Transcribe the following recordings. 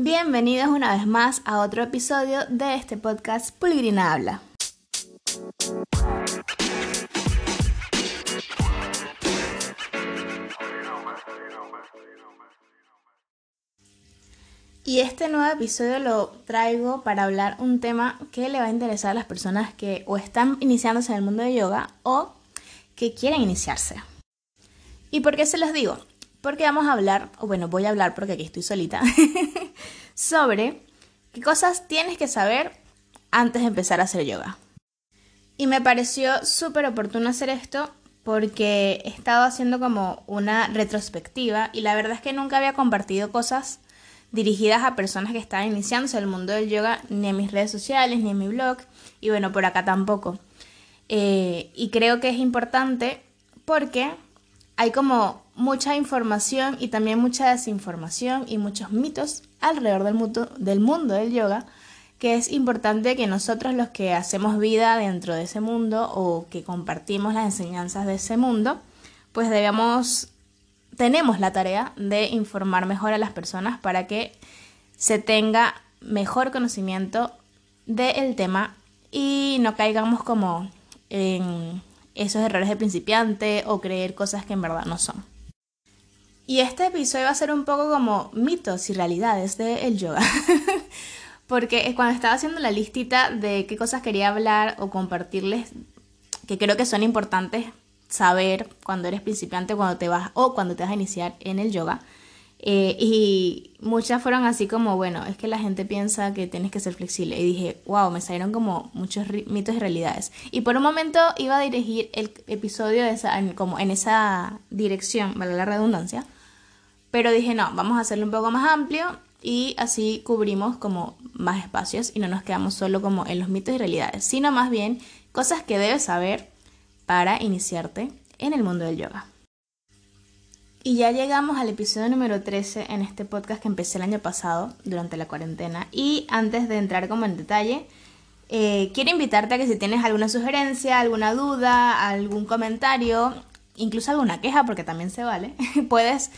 Bienvenidos una vez más a otro episodio de este podcast Pulgrina Habla. Y este nuevo episodio lo traigo para hablar un tema que le va a interesar a las personas que o están iniciándose en el mundo de yoga o que quieren iniciarse. ¿Y por qué se los digo? Porque vamos a hablar, o bueno, voy a hablar porque aquí estoy solita, sobre qué cosas tienes que saber antes de empezar a hacer yoga. Y me pareció súper oportuno hacer esto porque he estado haciendo como una retrospectiva y la verdad es que nunca había compartido cosas dirigidas a personas que están iniciándose el mundo del yoga, ni en mis redes sociales, ni en mi blog, y bueno, por acá tampoco. Eh, y creo que es importante porque hay como mucha información y también mucha desinformación y muchos mitos alrededor del mundo, del mundo del yoga, que es importante que nosotros los que hacemos vida dentro de ese mundo o que compartimos las enseñanzas de ese mundo, pues debemos tenemos la tarea de informar mejor a las personas para que se tenga mejor conocimiento del tema y no caigamos como en esos errores de principiante o creer cosas que en verdad no son. Y este episodio va a ser un poco como mitos y realidades del yoga. Porque cuando estaba haciendo la listita de qué cosas quería hablar o compartirles, que creo que son importantes saber cuando eres principiante cuando te vas o cuando te vas a iniciar en el yoga. Eh, y muchas fueron así como, bueno, es que la gente piensa que tienes que ser flexible. Y dije, wow, me salieron como muchos mitos y realidades. Y por un momento iba a dirigir el episodio de esa, como en esa dirección, vale la redundancia. Pero dije, no, vamos a hacerlo un poco más amplio y así cubrimos como más espacios y no nos quedamos solo como en los mitos y realidades, sino más bien cosas que debes saber para iniciarte en el mundo del yoga. Y ya llegamos al episodio número 13 en este podcast que empecé el año pasado durante la cuarentena. Y antes de entrar como en detalle, eh, quiero invitarte a que si tienes alguna sugerencia, alguna duda, algún comentario, incluso alguna queja, porque también se vale, puedes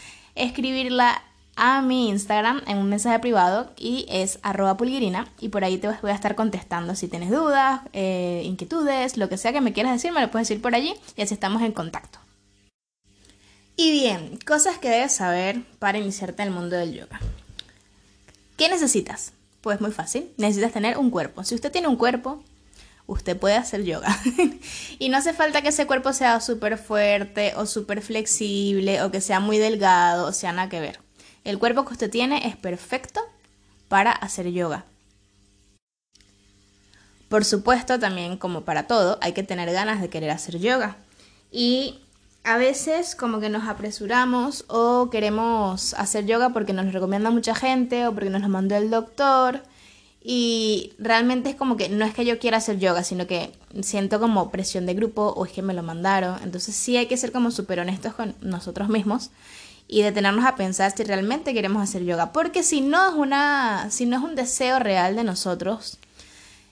escribirla a mi Instagram en un mensaje privado y es arroba pulguirina y por ahí te voy a estar contestando si tienes dudas, eh, inquietudes, lo que sea que me quieras decir, me lo puedes decir por allí y así estamos en contacto. Y bien, cosas que debes saber para iniciarte en el mundo del yoga. ¿Qué necesitas? Pues muy fácil, necesitas tener un cuerpo. Si usted tiene un cuerpo, usted puede hacer yoga. y no hace falta que ese cuerpo sea súper fuerte o súper flexible o que sea muy delgado o sea nada que ver. El cuerpo que usted tiene es perfecto para hacer yoga. Por supuesto, también como para todo, hay que tener ganas de querer hacer yoga. Y a veces como que nos apresuramos o queremos hacer yoga porque nos lo recomienda mucha gente o porque nos lo mandó el doctor. Y realmente es como que no es que yo quiera hacer yoga, sino que siento como presión de grupo o es que me lo mandaron. Entonces sí hay que ser como súper honestos con nosotros mismos y detenernos a pensar si realmente queremos hacer yoga. Porque si no es, una, si no es un deseo real de nosotros,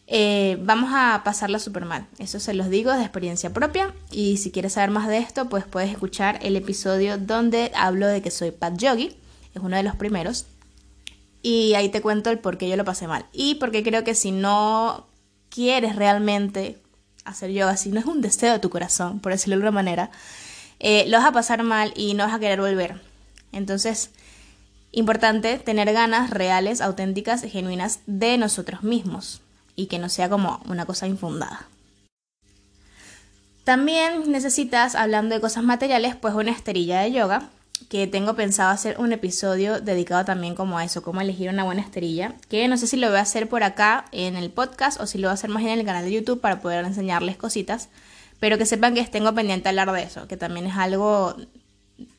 eh, vamos a pasarla súper mal. Eso se los digo de experiencia propia. Y si quieres saber más de esto, pues puedes escuchar el episodio donde hablo de que soy Pat Yogi. Es uno de los primeros. Y ahí te cuento el por qué yo lo pasé mal. Y porque creo que si no quieres realmente hacer yoga, si no es un deseo de tu corazón, por decirlo de alguna manera, eh, lo vas a pasar mal y no vas a querer volver. Entonces, importante tener ganas reales, auténticas genuinas de nosotros mismos y que no sea como una cosa infundada. También necesitas, hablando de cosas materiales, pues una esterilla de yoga, que tengo pensado hacer un episodio dedicado también como a eso, cómo elegir una buena esterilla, que no sé si lo voy a hacer por acá en el podcast o si lo voy a hacer más en el canal de YouTube para poder enseñarles cositas, pero que sepan que tengo pendiente hablar de eso, que también es algo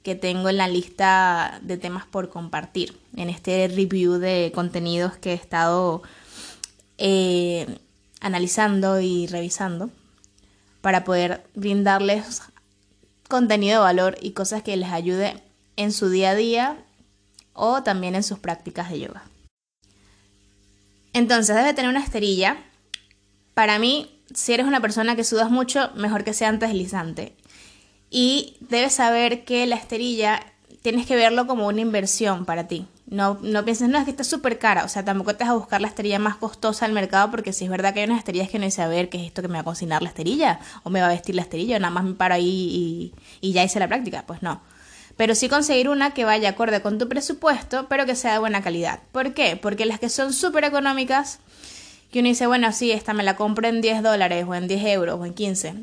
que tengo en la lista de temas por compartir en este review de contenidos que he estado eh, analizando y revisando para poder brindarles contenido de valor y cosas que les ayude en su día a día o también en sus prácticas de yoga. Entonces debe tener una esterilla. Para mí, si eres una persona que sudas mucho, mejor que sea antideslizante. Y debes saber que la esterilla tienes que verlo como una inversión para ti. No, no pienses, no, es que está súper cara. O sea, tampoco te vas a buscar la esterilla más costosa del mercado porque si es verdad que hay unas esterillas que no dice, a ver, ¿qué es esto que me va a cocinar la esterilla? ¿O me va a vestir la esterilla? O nada más me paro ahí y ya hice la práctica. Pues no. Pero sí conseguir una que vaya acorde con tu presupuesto, pero que sea de buena calidad. ¿Por qué? Porque las que son súper económicas, que uno dice, bueno, sí, esta me la compro en 10 dólares o en 10 euros o en 15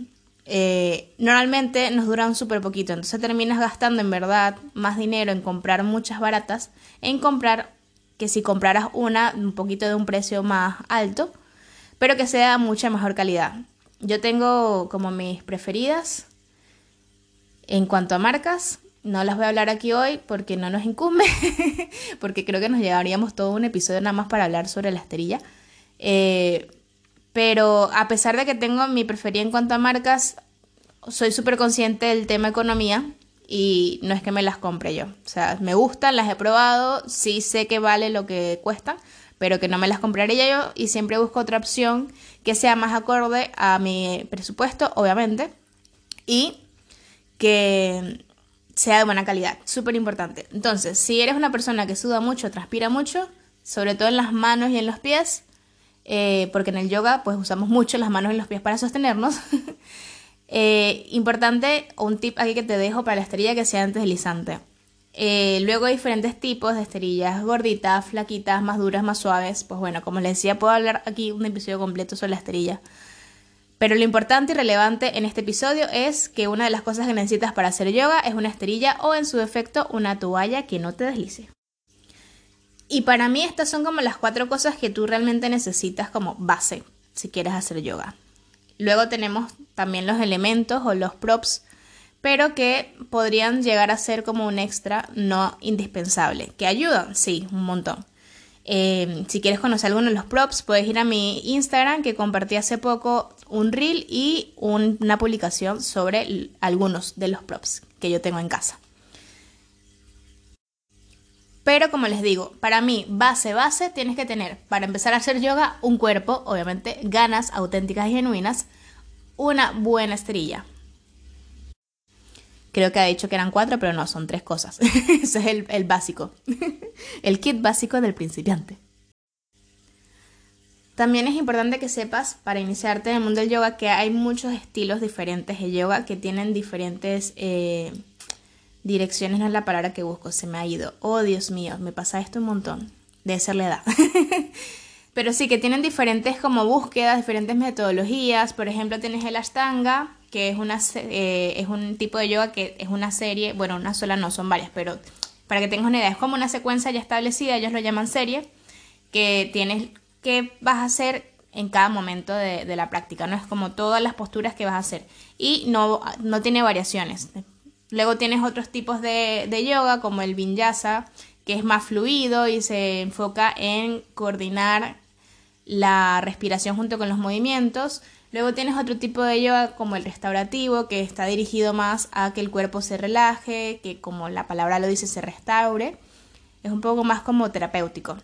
eh, normalmente nos duran súper poquito, entonces terminas gastando en verdad más dinero en comprar muchas baratas, en comprar que si compraras una un poquito de un precio más alto, pero que sea mucha mejor calidad. Yo tengo como mis preferidas en cuanto a marcas, no las voy a hablar aquí hoy porque no nos incumbe, porque creo que nos llevaríamos todo un episodio nada más para hablar sobre la esterilla. Eh, pero a pesar de que tengo mi preferida en cuanto a marcas, soy súper consciente del tema economía y no es que me las compre yo. O sea, me gustan, las he probado, sí sé que vale lo que cuestan, pero que no me las compraría yo y siempre busco otra opción que sea más acorde a mi presupuesto, obviamente, y que sea de buena calidad, súper importante. Entonces, si eres una persona que suda mucho, transpira mucho, sobre todo en las manos y en los pies, eh, porque en el yoga pues usamos mucho las manos y los pies para sostenernos. eh, importante, un tip aquí que te dejo para la esterilla que sea antes deslizante. Eh, luego hay diferentes tipos de esterillas, gorditas, flaquitas, más duras, más suaves. Pues bueno, como les decía, puedo hablar aquí un episodio completo sobre la esterilla. Pero lo importante y relevante en este episodio es que una de las cosas que necesitas para hacer yoga es una esterilla o en su defecto una toalla que no te deslice. Y para mí estas son como las cuatro cosas que tú realmente necesitas como base si quieres hacer yoga. Luego tenemos también los elementos o los props, pero que podrían llegar a ser como un extra no indispensable. ¿Que ayudan? Sí, un montón. Eh, si quieres conocer alguno de los props, puedes ir a mi Instagram que compartí hace poco un reel y una publicación sobre algunos de los props que yo tengo en casa. Pero como les digo, para mí, base, base, tienes que tener, para empezar a hacer yoga, un cuerpo, obviamente, ganas auténticas y genuinas, una buena esterilla. Creo que ha dicho que eran cuatro, pero no, son tres cosas. Ese es el, el básico. el kit básico del principiante. También es importante que sepas, para iniciarte en el mundo del yoga, que hay muchos estilos diferentes de yoga que tienen diferentes... Eh, Direcciones no es la palabra que busco, se me ha ido. Oh, Dios mío, me pasa esto un montón. Debe ser la edad. Pero sí que tienen diferentes como búsquedas, diferentes metodologías. Por ejemplo, tienes el Ashtanga, que es, una, eh, es un tipo de yoga que es una serie, bueno, una sola no, son varias, pero para que tengas una idea, es como una secuencia ya establecida, ellos lo llaman serie, que tienes que vas a hacer en cada momento de, la práctica, no es como todas las posturas que vas a hacer. Y no, no tiene variaciones Luego tienes otros tipos de, yoga como el vinyasa, que es más fluido y se enfoca en coordinar la respiración junto con los movimientos. Luego tienes otro tipo de yoga como el restaurativo, que está dirigido más a que el cuerpo se relaje, que como la palabra lo dice, se restaure. Es un poco más como terapéutico.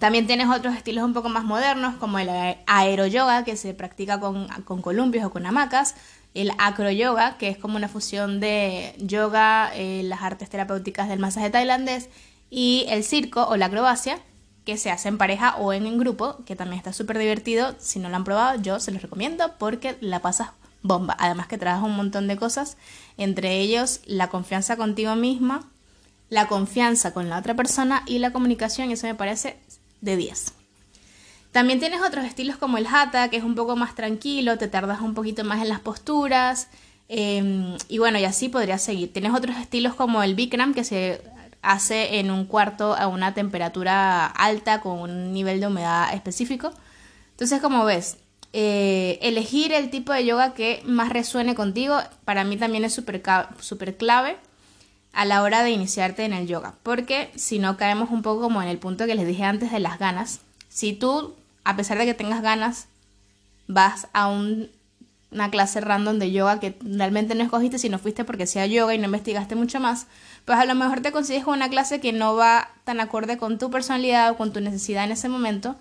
También tienes otros estilos un poco más modernos, como el aeroyoga, que se practica con, con columpios o con hamacas el acro-yoga, que es como una fusión de yoga, eh, las artes terapéuticas del masaje tailandés, y el circo o la acrobacia, que se hace en pareja o en, grupo, que también está súper divertido. Si no lo han probado, yo se los recomiendo porque la pasas bomba. Además que trabajas un montón de cosas, entre ellos la confianza contigo misma, la confianza con la otra persona y la comunicación, y eso me parece de 10. También tienes otros estilos como el hatha, que es un poco más tranquilo, te tardas un poquito más en las posturas. Em, y bueno, y así podrías seguir. Tienes otros estilos como el Bikram, que se hace en un cuarto a una temperatura alta con un nivel de humedad específico. Entonces, como ves, eh, elegir el tipo de yoga que más resuene contigo, para mí también es súper clave a la hora de iniciarte en el yoga. Porque si no caemos un poco como en el punto que les dije antes de las ganas. Si tú a pesar de que tengas ganas, vas a una clase random de yoga que realmente no escogiste si no fuiste porque sea yoga y no investigaste mucho más, pues a lo mejor te consigues con una clase que no va tan acorde con tu personalidad o con tu necesidad en ese momento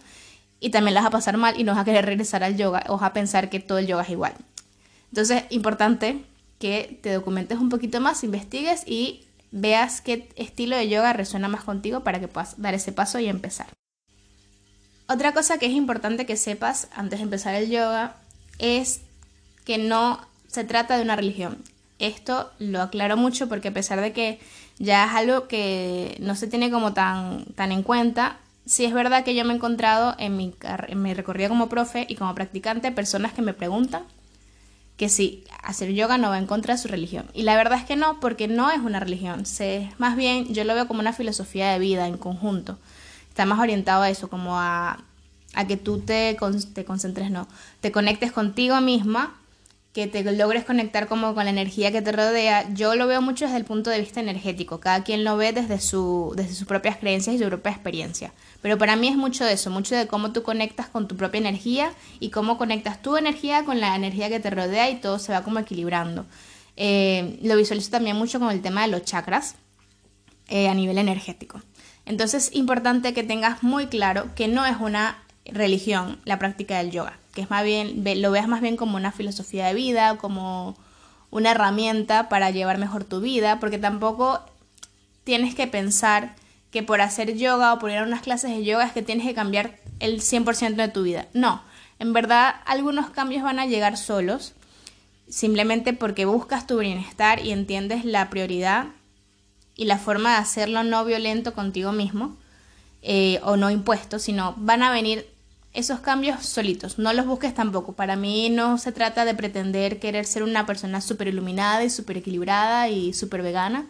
y también la vas a pasar mal y no vas a querer regresar al yoga o vas a pensar que todo el yoga es igual. Entonces, importante que te documentes un poquito más, investigues y veas qué estilo de yoga resuena más contigo para que puedas dar ese paso y empezar. Otra cosa que es importante que sepas antes de empezar el yoga es que no se trata de una religión. Esto lo aclaro mucho porque a pesar de que ya es algo que no se tiene como tan, tan en cuenta, sí es verdad que yo me he encontrado en mi, en mi recorrido como profe y como practicante personas que me preguntan que si hacer yoga no va en contra de su religión. Y la verdad es que no, porque no es una religión. Se, más bien yo lo veo como una filosofía de vida en conjunto. Está más orientado a eso, como a, a que tú te, te concentres, no, te conectes contigo misma que te logres conectar como con la energía que te rodea, yo lo veo mucho desde el punto de vista energético, cada quien lo ve desde, su, desde sus propias creencias y su propia experiencia. Pero para mí es mucho de eso, mucho de cómo tú conectas con tu propia energía y cómo conectas tu energía con la energía que te rodea y todo se va como equilibrando. Eh, lo visualizo también mucho con el tema de los chakras eh, a nivel energético. Entonces es importante que tengas muy claro que no es una religión la práctica del yoga es más bien, lo veas más bien como una filosofía de vida, como una herramienta para llevar mejor tu vida, porque tampoco tienes que pensar que por hacer yoga o por ir a unas clases de yoga es que tienes que cambiar el 100% de tu vida. No, en verdad algunos cambios van a llegar solos, simplemente porque buscas tu bienestar y entiendes la prioridad y la forma de hacerlo no violento contigo mismo eh, o no impuesto, sino van a venir esos cambios solitos, no los busques tampoco. Para mí no se trata de pretender querer ser una persona súper iluminada y súper equilibrada y súper vegana,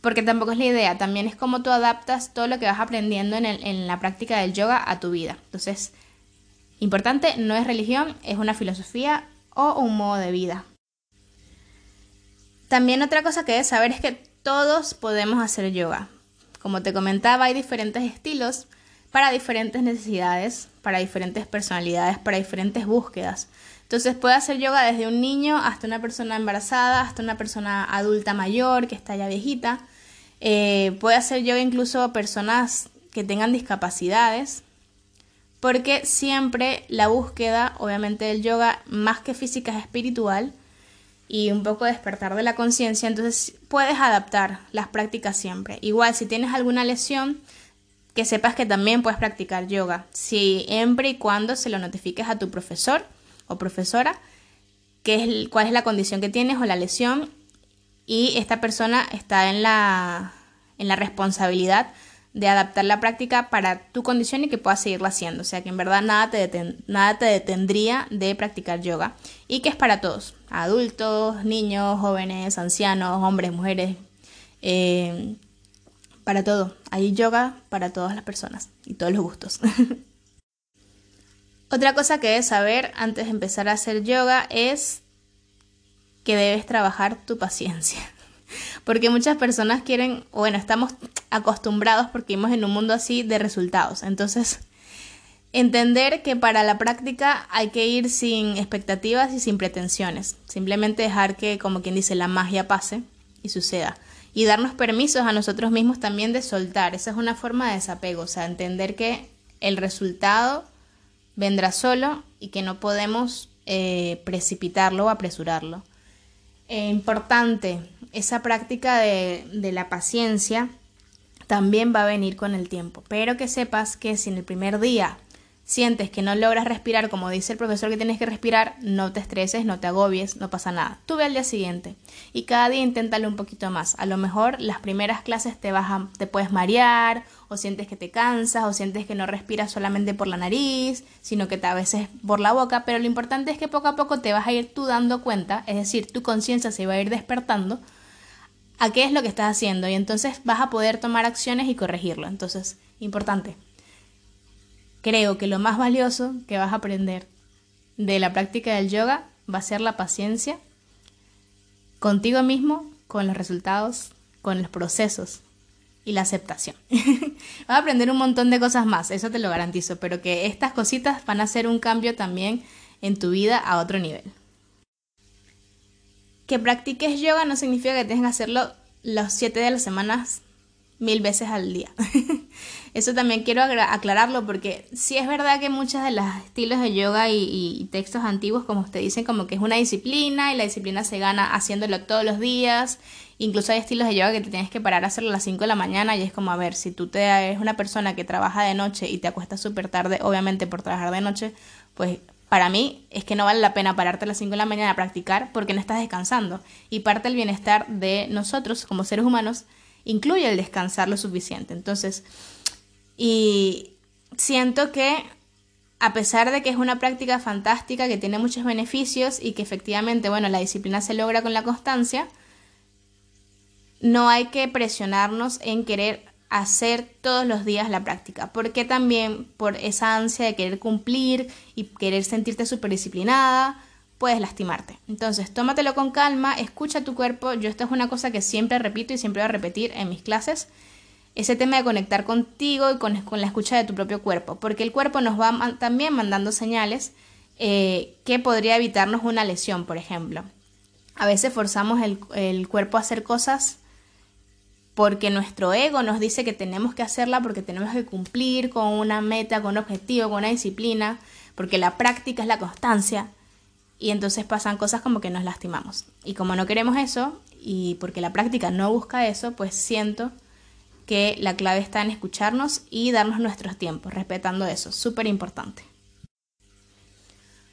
porque tampoco es la idea. También es como tú adaptas todo lo que vas aprendiendo en, en la práctica del yoga a tu vida. Entonces, importante, no es religión, es una filosofía o un modo de vida. También otra cosa que debes saber es que todos podemos hacer yoga. Como te comentaba, hay diferentes estilos para diferentes necesidades, para diferentes personalidades, para diferentes búsquedas. Entonces puede hacer yoga desde un niño hasta una persona embarazada, hasta una persona adulta mayor que está ya viejita. Eh, puede hacer yoga incluso personas que tengan discapacidades, porque siempre la búsqueda, obviamente, del yoga, más que física, es espiritual y un poco despertar de la conciencia, entonces puedes adaptar las prácticas siempre. Igual, si tienes alguna lesión, que sepas que también puedes practicar yoga, siempre y cuando se lo notifiques a tu profesor o profesora, qué es, cuál es la condición que tienes o la lesión, y esta persona está en la, en la responsabilidad de adaptar la práctica para tu condición y que puedas seguirla haciendo. O sea que en verdad nada te, nada te detendría de practicar yoga. Y que es para todos, adultos, niños, jóvenes, ancianos, hombres, mujeres. Eh, para todo. Hay yoga para todas las personas y todos los gustos. Otra cosa que debes saber antes de empezar a hacer yoga es que debes trabajar tu paciencia. Porque muchas personas quieren, bueno, estamos acostumbrados porque vivimos en un mundo así de resultados. Entonces, entender que para la práctica hay que ir sin expectativas y sin pretensiones. Simplemente dejar que, como quien dice, la magia pase y suceda y darnos permisos a nosotros mismos también de soltar. Esa es una forma de desapego, o sea, entender que el resultado vendrá solo y que no podemos eh, precipitarlo o apresurarlo. Eh, importante, esa práctica de, de la paciencia también va a venir con el tiempo, pero que sepas que si en el primer día sientes que no logras respirar como dice el profesor que tienes que respirar, no te estreses, no te agobies, no pasa nada. Tú ve al día siguiente y cada día inténtalo un poquito más. A lo mejor las primeras clases te, vas te puedes marear o sientes que te cansas o sientes que no respiras solamente por la nariz, sino que a veces por la boca, pero lo importante es que poco a poco te vas a ir tú dando cuenta, es decir, tu conciencia se va a ir despertando a qué es lo que estás haciendo y entonces vas a poder tomar acciones y corregirlo. Entonces, importante, Creo que lo más valioso que vas a aprender de la práctica del yoga va a ser la paciencia contigo mismo, con los resultados, con los procesos y la aceptación. vas a aprender un montón de cosas más, eso te lo garantizo, pero que estas cositas van a hacer un cambio también en tu vida a otro nivel. Que practiques yoga no significa que tengas que hacerlo los siete de las semanas mil veces al día. Eso también quiero aclararlo porque sí es verdad que muchos de los estilos de yoga y, textos antiguos, como usted dice, como que es una disciplina y la disciplina se gana haciéndolo todos los días. Incluso hay estilos de yoga que te tienes que parar a hacerlo a las 5 de la mañana y es como, a ver, si tú te eres una persona que trabaja de noche y te acuestas súper tarde, obviamente por trabajar de noche, pues para mí es que no vale la pena pararte a las 5 de la mañana a practicar porque no estás descansando. Y parte del bienestar de nosotros como seres humanos incluye el descansar lo suficiente. Entonces, y siento que a pesar de que es una práctica fantástica, que tiene muchos beneficios y que efectivamente, bueno, la disciplina se logra con la constancia, no hay que presionarnos en querer hacer todos los días la práctica, porque también por esa ansia de querer cumplir y querer sentirte súper disciplinada, puedes lastimarte. Entonces, tómatelo con calma, escucha tu cuerpo. Yo esto es una cosa que siempre repito y siempre voy a repetir en mis clases. Ese tema de conectar contigo y con, la escucha de tu propio cuerpo, porque el cuerpo nos va también mandando señales eh, que podría evitarnos una lesión, por ejemplo. A veces forzamos el, el cuerpo a hacer cosas porque nuestro ego nos dice que tenemos que hacerla porque tenemos que cumplir con una meta, con un objetivo, con una disciplina, porque la práctica es la constancia y entonces pasan cosas como que nos lastimamos. Y como no queremos eso, y porque la práctica no busca eso, pues siento que la clave está en escucharnos y darnos nuestros tiempos, respetando eso, súper importante.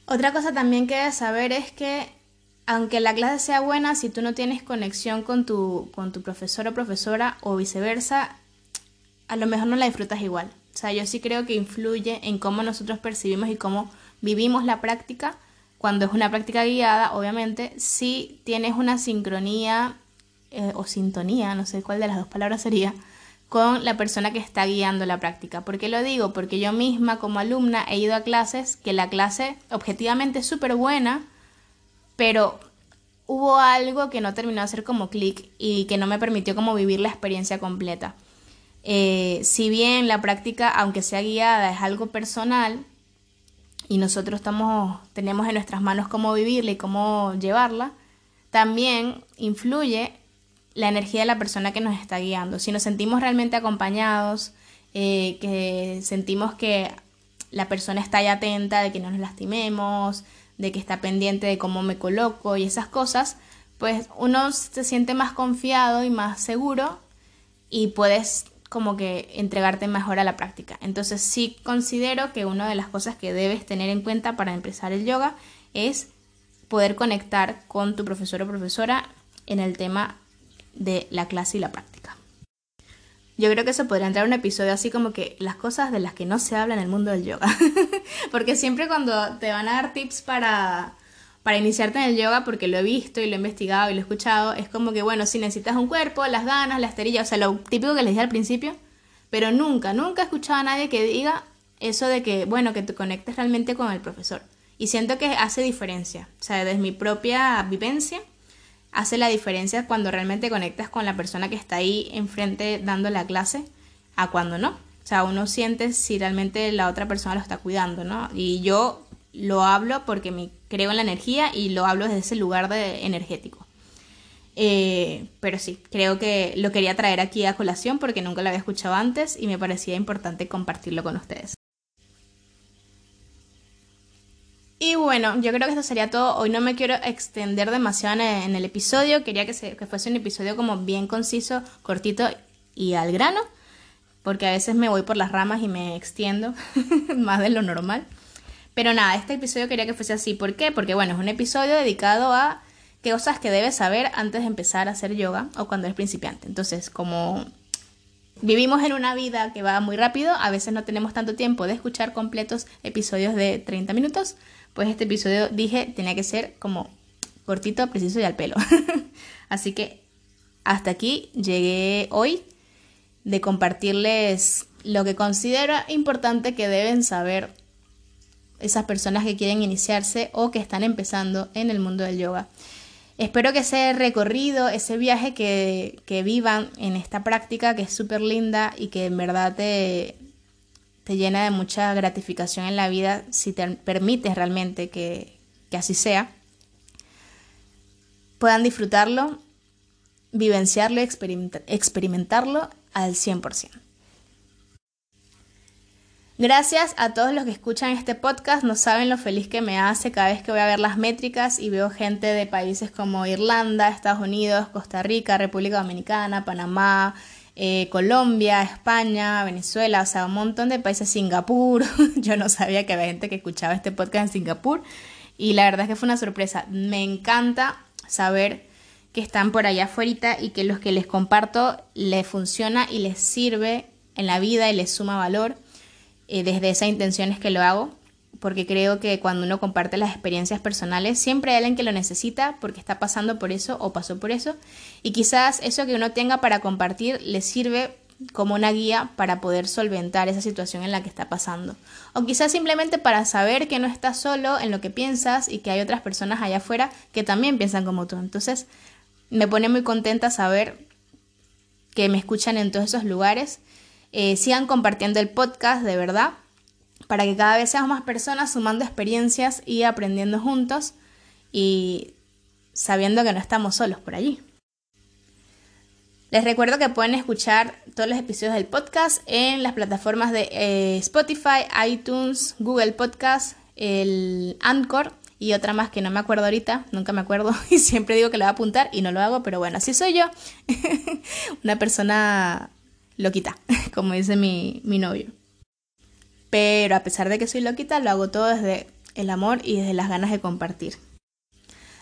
Otra cosa también que debes saber es que aunque la clase sea buena, si tú no tienes conexión con tu, con tu profesor o profesora o viceversa, a lo mejor no la disfrutas igual. O sea, yo sí creo que influye en cómo nosotros percibimos y cómo vivimos la práctica cuando es una práctica guiada, obviamente, si tienes una sincronía eh, o sintonía, no sé cuál de las dos palabras sería, con la persona que está guiando la práctica. ¿Por qué lo digo? Porque yo misma como alumna he ido a clases que la clase objetivamente es súper buena, pero hubo algo que no terminó de hacer como clic y que no me permitió como vivir la experiencia completa. Eh, si bien la práctica, aunque sea guiada, es algo personal, y nosotros tenemos en nuestras manos cómo vivirla y cómo llevarla, también influye la energía de la persona que nos está guiando. Si nos sentimos realmente acompañados, eh, que sentimos que la persona está ahí atenta, de que no nos lastimemos, de que está pendiente de cómo me coloco y esas cosas, pues uno se siente más confiado y más seguro y puedes como que entregarte mejor a la práctica. Entonces sí considero que una de las cosas que debes tener en cuenta para empezar el yoga es poder conectar con tu profesor o profesora en el tema de la clase y la práctica. Yo creo que eso podría entrar un episodio así como que las cosas de las que no se habla en el mundo del yoga. Porque siempre cuando te van a dar tips para para iniciarte en el yoga, porque lo he visto y lo he investigado y lo he escuchado, es como que, bueno, si necesitas un cuerpo, las ganas, la esterilla, o sea, lo típico que les dije al principio, pero nunca, nunca he escuchado a nadie que diga eso de que, bueno, que te conectes realmente con el profesor. Y siento que hace diferencia, o sea, desde mi propia vivencia, hace la diferencia cuando realmente conectas con la persona que está ahí enfrente dando la clase a cuando no. O sea, uno siente si realmente la otra persona lo está cuidando, ¿no? Y yo lo hablo porque me creo en la energía y lo hablo desde ese lugar de energético. Eh, pero sí, creo que lo quería traer aquí a colación porque nunca lo había escuchado antes y me parecía importante compartirlo con ustedes. Y bueno, yo creo que eso sería todo. Hoy no me quiero extender demasiado en el episodio. Quería que, que fuese un episodio como bien conciso, cortito y al grano. Porque a veces me voy por las ramas y me extiendo más de lo normal. Pero nada, este episodio quería que fuese así. ¿Por qué? Porque bueno, es un episodio dedicado a qué cosas que debes saber antes de empezar a hacer yoga o cuando eres principiante. Entonces, como vivimos en una vida que va muy rápido, a veces no tenemos tanto tiempo de escuchar completos episodios de 30 minutos, pues este episodio dije tenía que ser como cortito, preciso y al pelo. Así que hasta aquí llegué hoy de compartirles lo que considero importante que deben saber esas personas que quieren iniciarse o que están empezando en el mundo del yoga. Espero que ese recorrido, ese viaje que, vivan en esta práctica que es súper linda y que en verdad te, te llena de mucha gratificación en la vida si te permites realmente que, que así sea, puedan disfrutarlo, vivenciarlo y experimentarlo al 100%. Gracias a todos los que escuchan este podcast, no saben lo feliz que me hace cada vez que voy a ver las métricas y veo gente de países como Irlanda, Estados Unidos, Costa Rica, República Dominicana, Panamá, eh, Colombia, España, Venezuela, o sea, un montón de países, Singapur. Yo no sabía que había gente que escuchaba este podcast en Singapur y la verdad es que fue una sorpresa. Me encanta saber que están por allá afuera y que los que les comparto les funciona y les sirve en la vida y les suma valor. Desde esa intención es que lo hago, porque creo que cuando uno comparte las experiencias personales, siempre hay alguien que lo necesita porque está pasando por eso o pasó por eso, y quizás eso que uno tenga para compartir le sirve como una guía para poder solventar esa situación en la que está pasando. O quizás simplemente para saber que no estás solo en lo que piensas y que hay otras personas allá afuera que también piensan como tú. Entonces, me pone muy contenta saber que me escuchan en todos esos lugares eh, sigan compartiendo el podcast de verdad para que cada vez seamos más personas sumando experiencias y aprendiendo juntos y sabiendo que no estamos solos por allí. Les recuerdo que pueden escuchar todos los episodios del podcast en las plataformas de eh, Spotify, iTunes, Google Podcast, el Anchor y otra más que no me acuerdo ahorita, nunca me acuerdo y siempre digo que lo voy a apuntar y no lo hago, pero bueno, así soy yo. Una persona loquita, como dice mi, mi novio. Pero a pesar de que soy loquita, lo hago todo desde el amor y desde las ganas de compartir.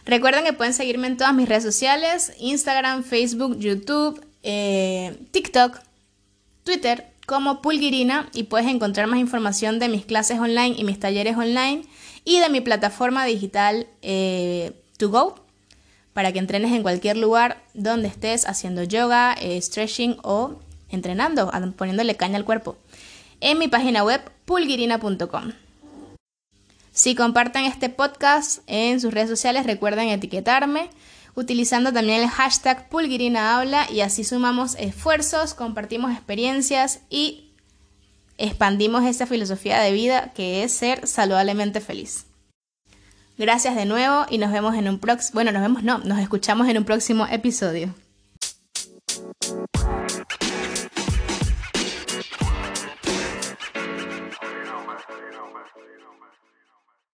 Recuerden que pueden seguirme en todas mis redes sociales, Instagram, Facebook, YouTube, eh, TikTok, Twitter, como Pulguirina y puedes encontrar más información de mis clases online y mis talleres online y de mi plataforma digital eh, To Go para que entrenes en cualquier lugar donde estés haciendo yoga, eh, stretching o entrenando, poniéndole caña al cuerpo, en mi página web pulguirina.com. Si comparten este podcast en sus redes sociales, recuerden etiquetarme utilizando también el hashtag pulgirinahabla y así sumamos esfuerzos, compartimos experiencias y expandimos esa filosofía de vida que es ser saludablemente feliz. Gracias de nuevo y nos vemos en un próximo, bueno, nos vemos no, nos escuchamos en un próximo episodio.